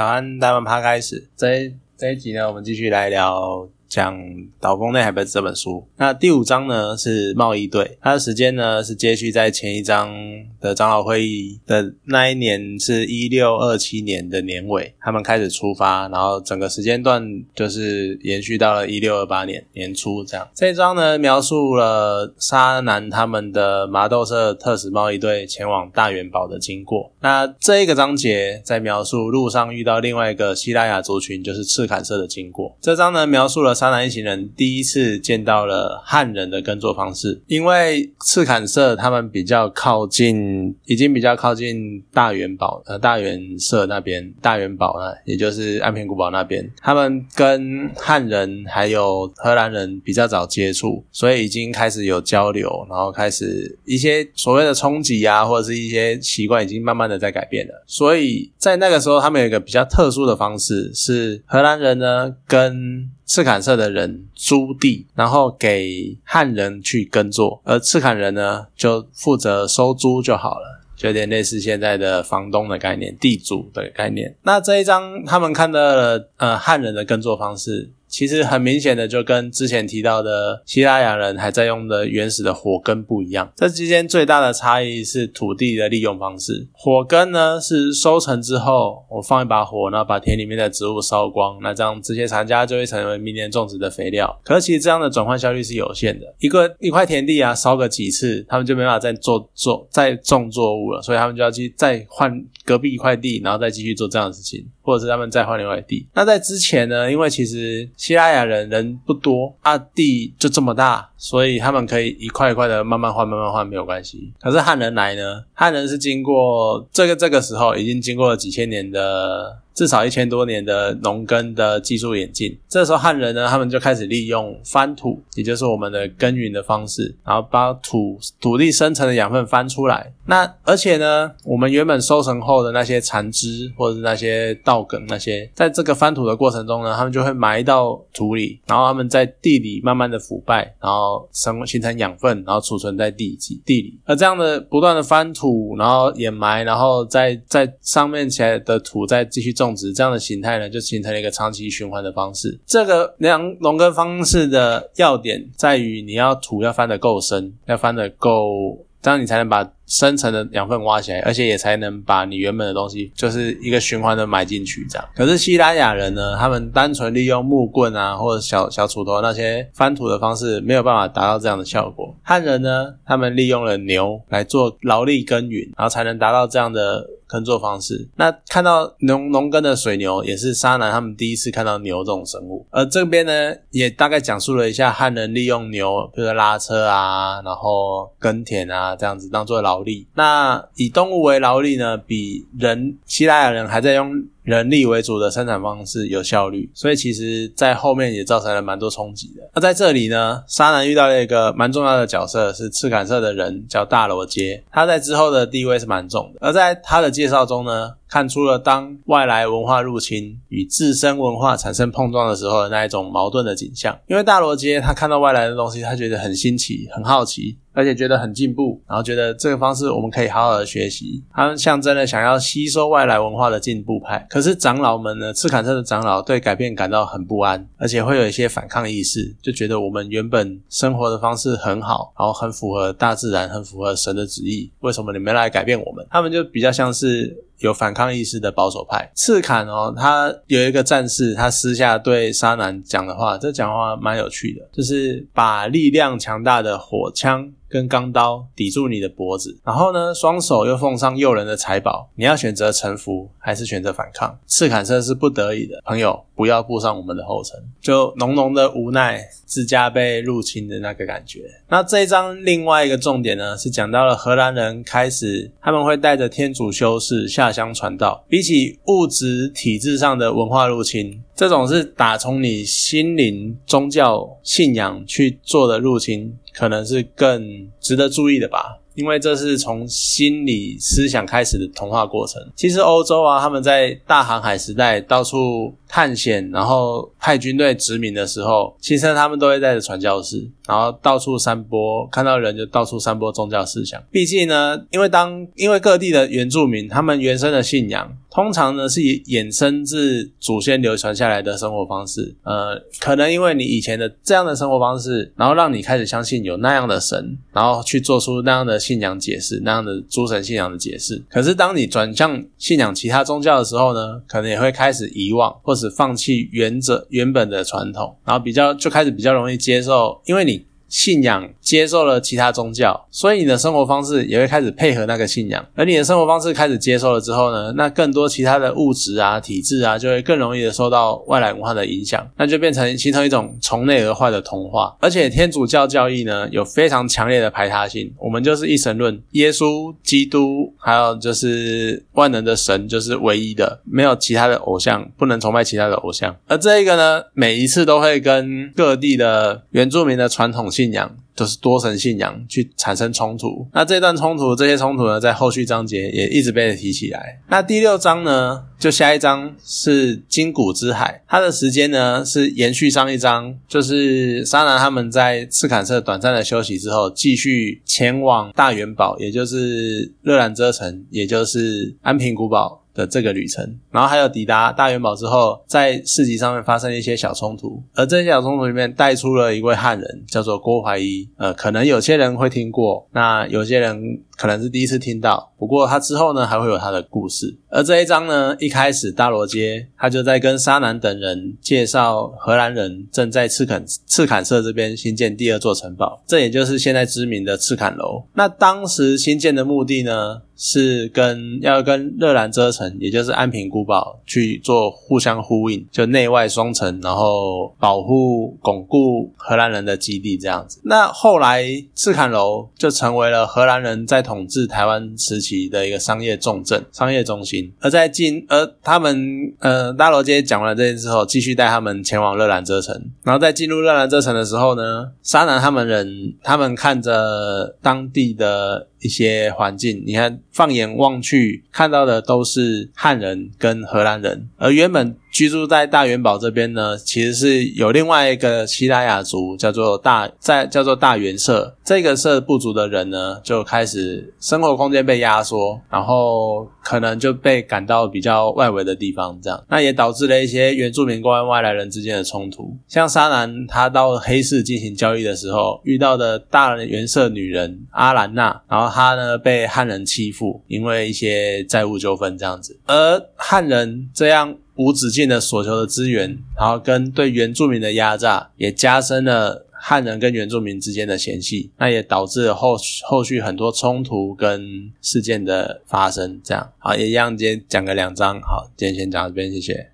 早安，大家趴开始。这一这一集呢，我们继续来聊讲《岛风内海》这本书。那第五章呢是贸易队，它的时间呢是接续在前一章的长老会议的那一年，是一六二七年的年尾，他们开始出发，然后整个时间段就是延续到了一六二八年年初这样。这一章呢描述了沙南他们的麻豆社特使贸易队前往大元堡的经过。那这一个章节在描述路上遇到另外一个希腊雅族群，就是赤坎社的经过。这章呢描述了沙南一行人第一次见到了汉人的耕作方式，因为赤坎社他们比较靠近，已经比较靠近大元堡呃大元社那边，大元堡呢，也就是安平古堡那边，他们跟汉人还有荷兰人比较早接触，所以已经开始有交流，然后开始一些所谓的冲击啊，或者是一些习惯已经慢慢的在改变了。所以在那个时候，他们有一个比较特殊的方式，是荷兰人呢跟赤坎社的人租地，然后给汉人去耕作，而赤坎人呢就负责收租就好了。就有点类似现在的房东的概念、地主的概念。那这一章他们看到了呃汉人的耕作方式，其实很明显的就跟之前提到的希腊雅人还在用的原始的火耕不一样。这之间最大的差异是土地的利用方式。火耕呢是收成之后，我放一把火，然后把田里面的植物烧光，那这样这些残渣就会成为明年种植的肥料。可是其实这样的转换效率是有限的，一个一块田地啊烧个几次，他们就没办法再做做再种作物了，所以他们就要去再换隔壁一块地，然后再继续做这样的事情，或者是他们再换另外地。那在之前呢，因为其实希腊雅人人不多啊，地就这么大，所以他们可以一块一块的慢慢换，慢慢换没有关系。可是汉人来呢，汉人是经过这个这个时候已经经过了几千年的。至少一千多年的农耕的技术演进，这时候汉人呢，他们就开始利用翻土，也就是我们的耕耘的方式，然后把土土地生成的养分翻出来。那而且呢，我们原本收成后的那些残枝或者是那些稻梗那些，在这个翻土的过程中呢，他们就会埋到土里，然后他们在地里慢慢的腐败，然后生形成养分，然后储存在地基地里。而这样的不断的翻土，然后掩埋，然后在在上面起来的土再继续种。种植这样的形态呢，就形成了一个长期循环的方式。这个两农耕方式的要点在于，你要土要翻得够深，要翻得够，这样你才能把深层的养分挖起来，而且也才能把你原本的东西，就是一个循环的埋进去。这样。可是西拉雅人呢，他们单纯利用木棍啊，或者小小锄头那些翻土的方式，没有办法达到这样的效果。汉人呢，他们利用了牛来做劳力耕耘，然后才能达到这样的。耕作方式，那看到农农耕的水牛也是沙男他们第一次看到牛这种生物，而这边呢也大概讲述了一下汉人利用牛，比如拉车啊，然后耕田啊这样子当做劳力。那以动物为劳力呢，比人希腊人还在用。人力为主的生产方式有效率，所以其实在后面也造成了蛮多冲击的。那在这里呢，沙男遇到了一个蛮重要的角色，是赤坎社的人，叫大罗杰。他在之后的地位是蛮重的。而在他的介绍中呢，看出了当外来文化入侵与自身文化产生碰撞的时候的那一种矛盾的景象。因为大罗街他看到外来的东西，他觉得很新奇、很好奇。而且觉得很进步，然后觉得这个方式我们可以好好的学习。他们象征了想要吸收外来文化的进步派。可是长老们呢？赤坎社的长老对改变感到很不安，而且会有一些反抗意识，就觉得我们原本生活的方式很好，然后很符合大自然，很符合神的旨意。为什么你们来改变我们？他们就比较像是。有反抗意识的保守派，赤坎哦，他有一个战士，他私下对沙男讲的话，这讲话蛮有趣的，就是把力量强大的火枪跟钢刀抵住你的脖子，然后呢，双手又奉上诱人的财宝，你要选择臣服还是选择反抗？赤坎社是不得已的，朋友不要步上我们的后尘，就浓浓的无奈，自家被入侵的那个感觉。那这一章另外一个重点呢，是讲到了荷兰人开始，他们会带着天主修士下。乡传道，比起物质体制上的文化入侵，这种是打从你心灵宗教信仰去做的入侵，可能是更值得注意的吧。因为这是从心理思想开始的童话过程。其实欧洲啊，他们在大航海时代到处探险，然后派军队殖民的时候，其实他们都会带着传教士，然后到处散播，看到人就到处散播宗教思想。毕竟呢，因为当因为各地的原住民，他们原生的信仰。通常呢是衍生自祖先流传下来的生活方式，呃，可能因为你以前的这样的生活方式，然后让你开始相信有那样的神，然后去做出那样的信仰解释，那样的诸神信仰的解释。可是当你转向信仰其他宗教的时候呢，可能也会开始遗忘或只放弃原则原本的传统，然后比较就开始比较容易接受，因为你。信仰接受了其他宗教，所以你的生活方式也会开始配合那个信仰。而你的生活方式开始接受了之后呢，那更多其他的物质啊、体质啊，就会更容易的受到外来文化的影响，那就变成形成一种从内而外的同化。而且天主教教义呢，有非常强烈的排他性，我们就是一神论，耶稣、基督，还有就是万能的神就是唯一的，没有其他的偶像，不能崇拜其他的偶像。而这一个呢，每一次都会跟各地的原住民的传统。信仰就是多神信仰去产生冲突，那这段冲突，这些冲突呢，在后续章节也一直被提起来。那第六章呢，就下一章是金谷之海，它的时间呢是延续上一章，就是沙男他们在赤坎社短暂的休息之后，继续前往大元宝，也就是热兰遮城，也就是安平古堡。的这个旅程，然后还有抵达大元宝之后，在市集上面发生了一些小冲突，而这些小冲突里面带出了一位汉人，叫做郭怀一。呃，可能有些人会听过，那有些人。可能是第一次听到，不过他之后呢还会有他的故事。而这一章呢，一开始大罗街他就在跟沙南等人介绍荷兰人正在赤坎赤坎社这边新建第二座城堡，这也就是现在知名的赤坎楼。那当时新建的目的呢，是跟要跟热兰遮城，也就是安平古堡去做互相呼应，就内外双城，然后保护巩固荷兰人的基地这样子。那后来赤坎楼就成为了荷兰人在统治台湾时期的一个商业重镇、商业中心，而在进，而他们呃大罗街讲完这件事后，继续带他们前往热兰遮城。然后在进入热兰遮城的时候呢，沙南他们人，他们看着当地的。一些环境，你看，放眼望去，看到的都是汉人跟荷兰人，而原本居住在大元堡这边呢，其实是有另外一个西拉雅族，叫做大在叫做大元社，这个社部族的人呢，就开始生活空间被压缩，然后可能就被赶到比较外围的地方，这样，那也导致了一些原住民跟外来人之间的冲突。像沙南他到黑市进行交易的时候，遇到的大元社女人阿兰娜，然后。他呢被汉人欺负，因为一些债务纠纷这样子，而汉人这样无止境的索求的资源，然后跟对原住民的压榨，也加深了汉人跟原住民之间的嫌隙，那也导致后后续很多冲突跟事件的发生。这样好，也一样，今天讲个两章，好，今天先讲到这边，谢谢。